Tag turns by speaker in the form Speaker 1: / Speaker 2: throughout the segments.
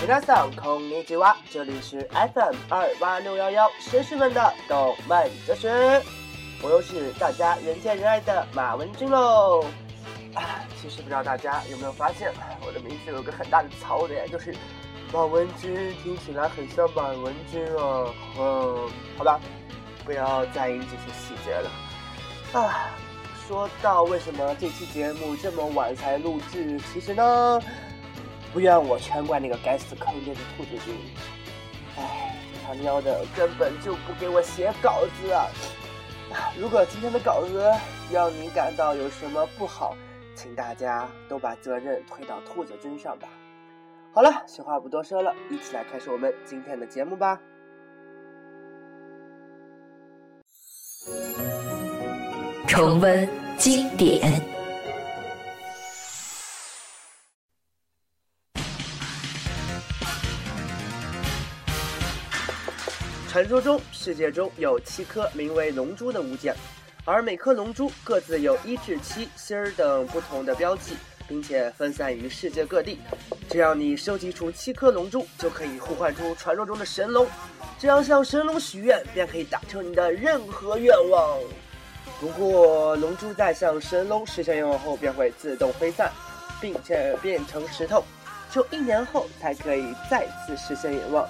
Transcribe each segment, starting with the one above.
Speaker 1: 皆さんこんにちは，这里是 FM 二八六幺幺绅士们的动漫哲学，我又是大家人见人爱的马文君喽。啊，其实不知道大家有没有发现，我的名字有个很大的槽点，就是马文君听起来很像马文君啊。嗯，好吧，不要在意这些细节了。啊，说到为什么这期节目这么晚才录制，其实呢。 不怨我全怪那个该死坑爹的兔子君，哎，他喵的根本就不给我写稿子啊！如果今天的稿子让你感到有什么不好，请大家都把责任推到兔子君上吧。好了，闲话不多说了，一起来开始我们今天的节目吧。
Speaker 2: 重温经典。
Speaker 1: 传说中，世界中有七颗名为龙珠的物件，而每颗龙珠各自有一至七星儿等不同的标记，并且分散于世界各地。只要你收集出七颗龙珠，就可以呼唤出传说中的神龙。只要向神龙许愿，便可以达成你的任何愿望。不过，龙珠在向神龙实现愿望后，便会自动飞散，并且变成石头，只有一年后才可以再次实现愿望。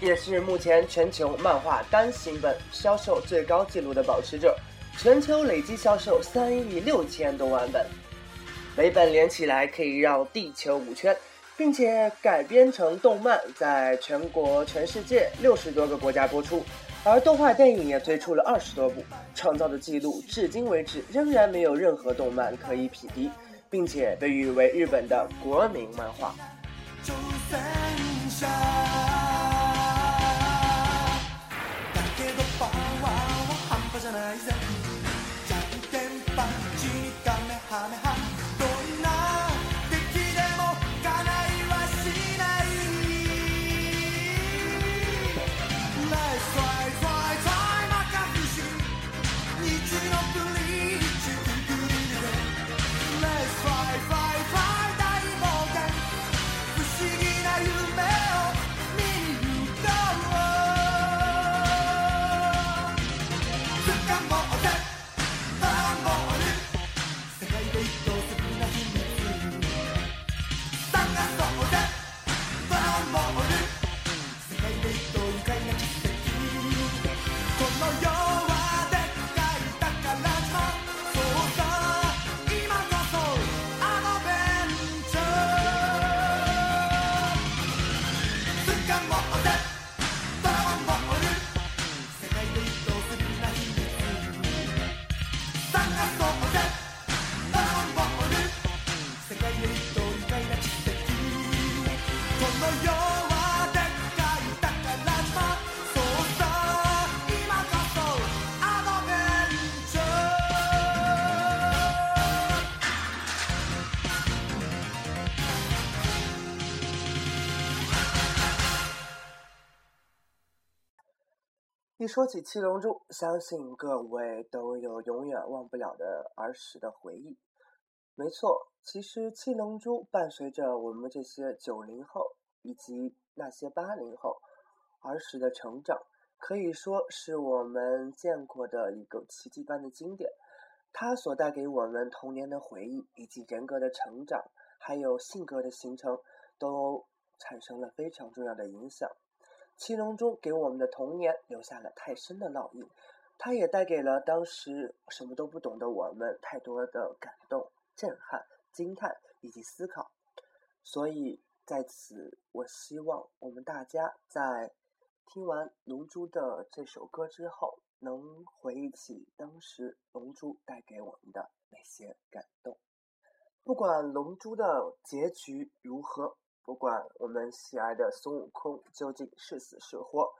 Speaker 1: 也是目前全球漫画单行本销售最高纪录的保持者，全球累计销售三亿六千多万本，每本连起来可以绕地球五圈，并且改编成动漫，在全国、全世界六十多个国家播出，而动画电影也推出了二十多部，创造的纪录至今为止仍然没有任何动漫可以匹敌，并且被誉为日本的国民漫画。说起七龙珠，相信各位都有永远忘不了的儿时的回忆。没错，其实七龙珠伴随着我们这些九零后
Speaker 3: 以及那些八零后儿时的成长，可以说是我们见过的一个奇迹般的经典。它所带给我们童年的回忆，以及人格的成长，还有性格的形成，都产生了非常重要的影响。七龙珠给我们的童年留下了太深的烙印，它也带给了当时什么都不懂的我们太多的感动、震撼、惊叹以及思考。所以在此，我希望我们大家在听完《龙珠》的这首歌之后，能回忆起当时《龙珠》带给我们的那些感动。不管《龙珠》的结局如何。不管我们喜爱的孙悟空究竟是死是活，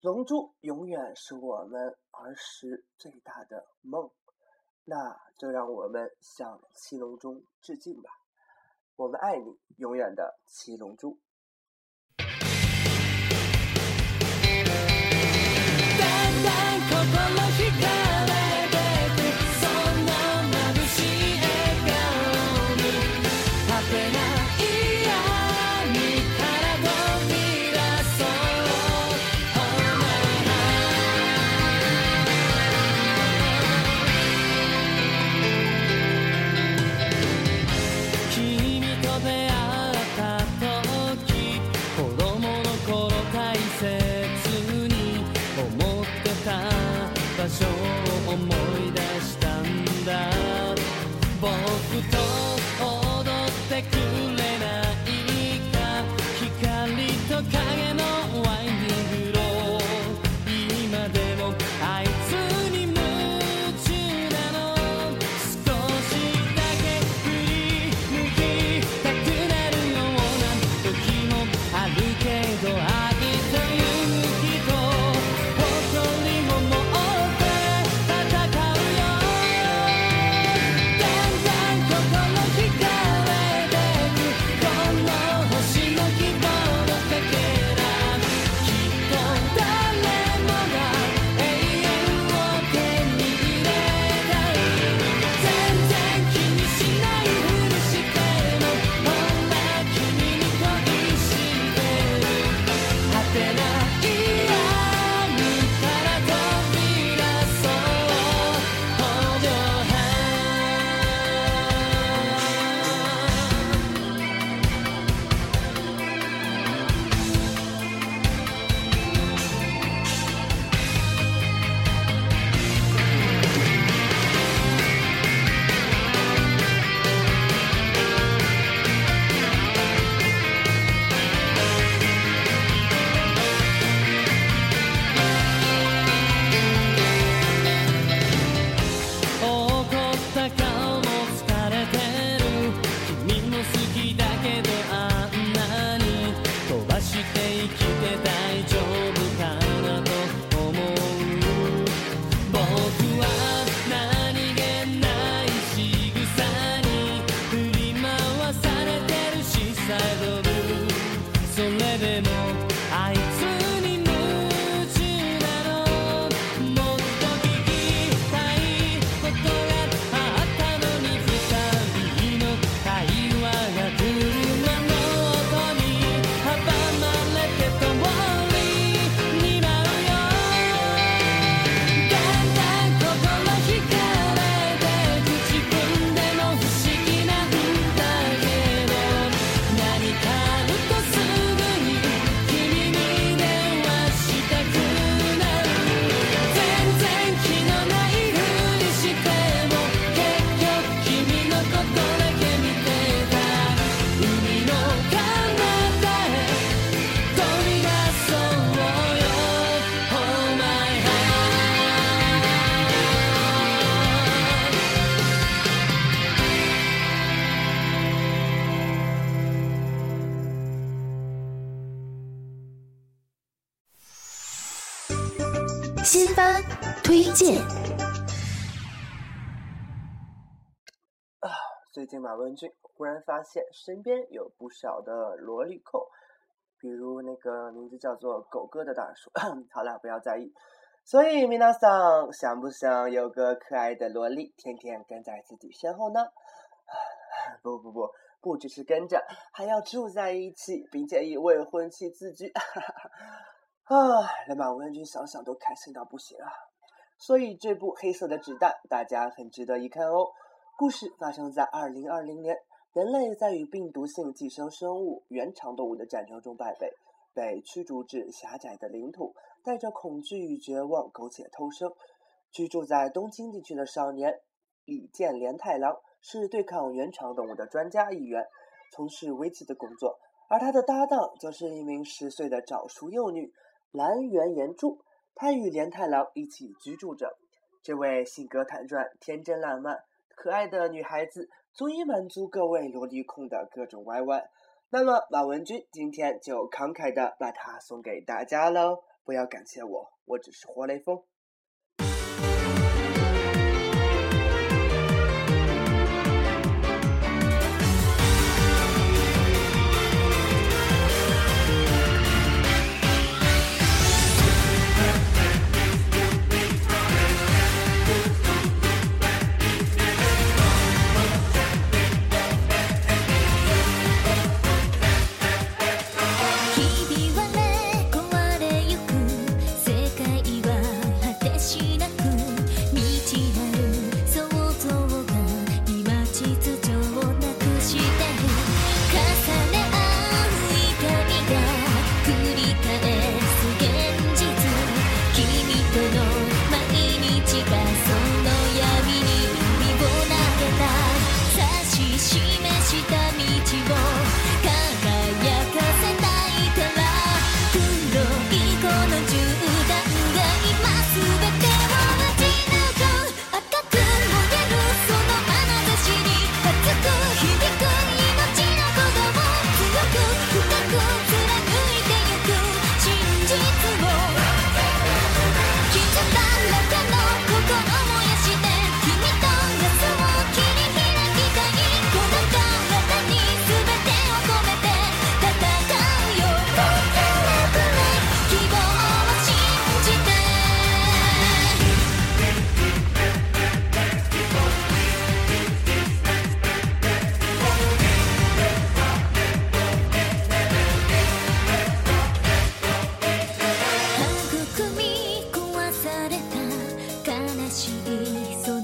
Speaker 3: 龙珠永远是我们儿时最大的梦。那就让我们向七龙珠致敬吧！我们爱你，永远的七龙珠。近马文俊忽然发现身边有不少的萝莉控，比如那个名字叫做狗哥的大叔。好了，不要在意。所以米娜桑想不想有个可爱的萝莉天天跟在自己身后呢？不不不，
Speaker 4: 不只是跟着，还要住在一起，并且以未婚妻自居。啊，让马文君想想都开心到不行啊！所以这部《黑色的纸袋》大家很值得一看哦。故事发生在二零二零年，人类在与病毒性寄生生物原长动物的战争中败北，被驱逐至狭窄的领土，带着恐惧与绝望苟且偷生。居住在东京地区的少年李健连太郎是对抗原长动物的专家一员，从事危机的工作，而他的搭档则是一名十岁的早熟幼女。蓝原岩柱，他与连太郎一起居住着。这位性格坦率、天真烂漫、可爱的女孩子，足以满足各位萝莉控的各种歪歪。那么，马文君今天就慷慨的把它送给大家喽！不要感谢我，我只是活雷锋。
Speaker 5: された。悲
Speaker 2: しい。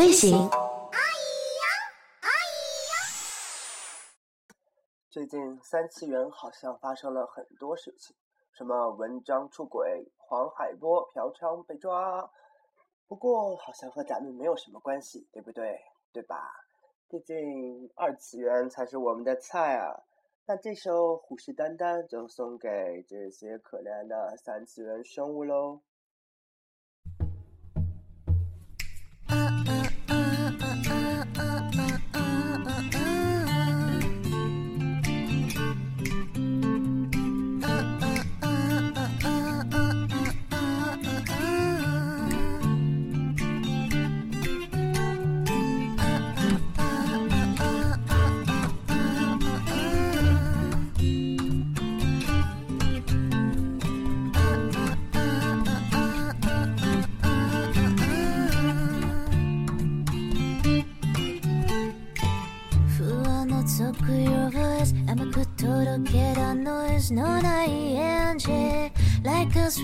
Speaker 2: 最行。
Speaker 4: 最近三次元好像发生了很多事情，什么文章出轨、黄海波嫖娼被抓，不过好像和咱们没有什么关系，对不对？对吧？毕竟二次元才是我们的菜啊。那这首虎视眈眈就送给这些可怜的三次元生物喽。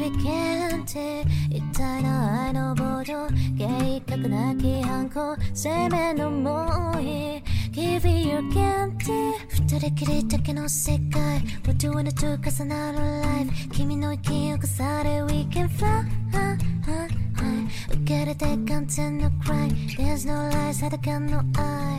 Speaker 5: Like a sweet candy 一体な愛のボード計画なき反抗生命の思い Give me your candy 二人きりだけの世界 What do you wanna do 重なる life 君の息を重ね We can fly 受け入れて完全の crime There's no lies 裸の愛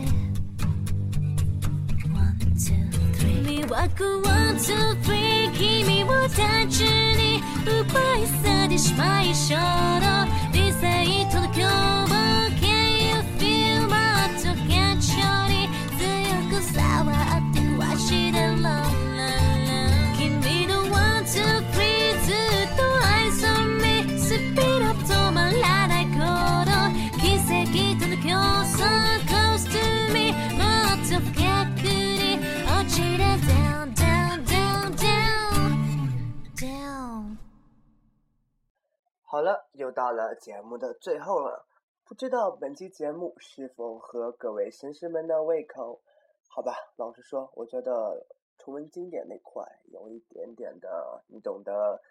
Speaker 5: two, ワクワクツーフリー君を単純に奪い去ってしまいそうの理性との共謀 Can you feel もっと堅調に強く触って壊してる
Speaker 4: 好了，又到了节目的最后了，不知道本期节目是否合各位绅士们的胃口？好吧，老实说，我觉得重温经典那块有一点点的，你懂得，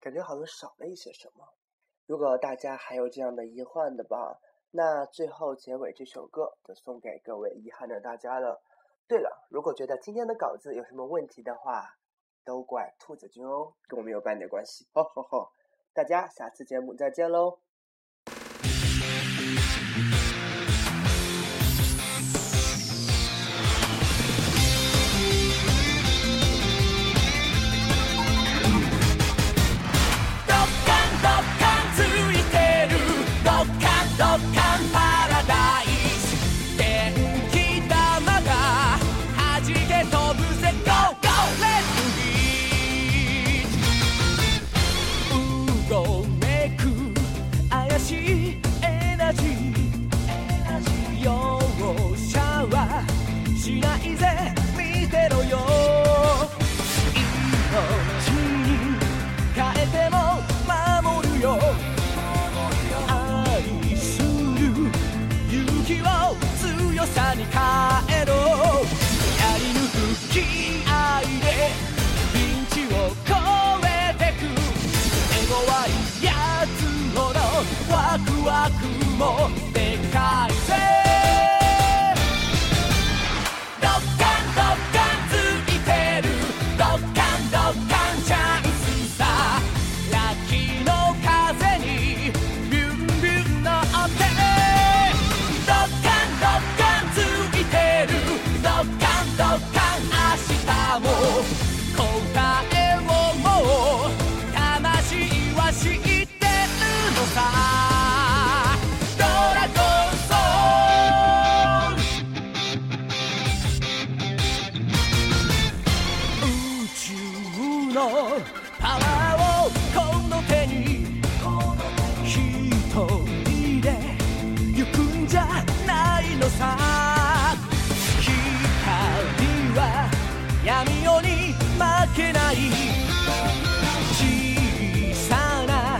Speaker 4: 感觉好像少了一些什么。如果大家还有这样的遗憾的吧，那最后结尾这首歌就送给各位遗憾的大家了。对了，如果觉得今天的稿子有什么问题的话，都怪兔子君哦，跟我没有半点关系。吼吼吼！大家下次节目再见喽。
Speaker 6: 哦けない小さな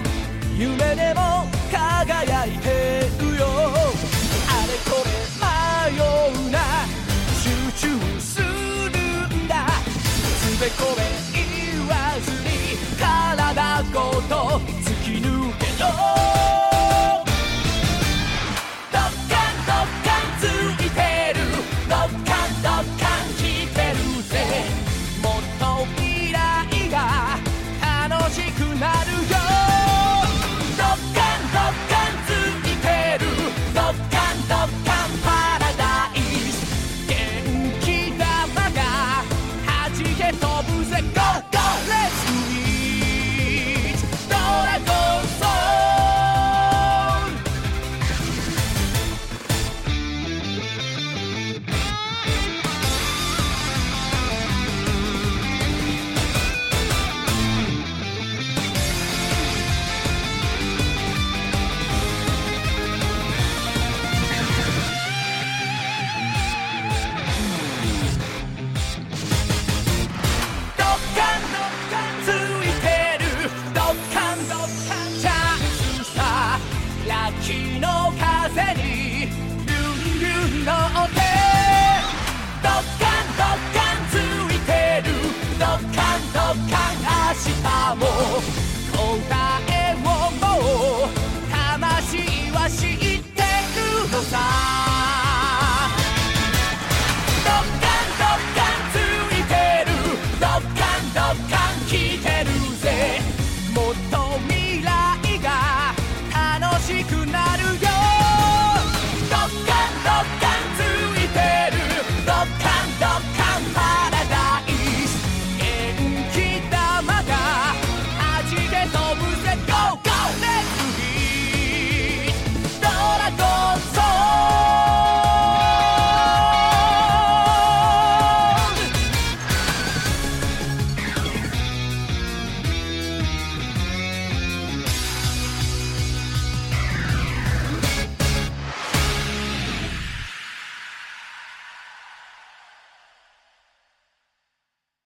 Speaker 6: 夢でも輝いてるよ。あれこれ迷うな。集中するんだ。つべこべ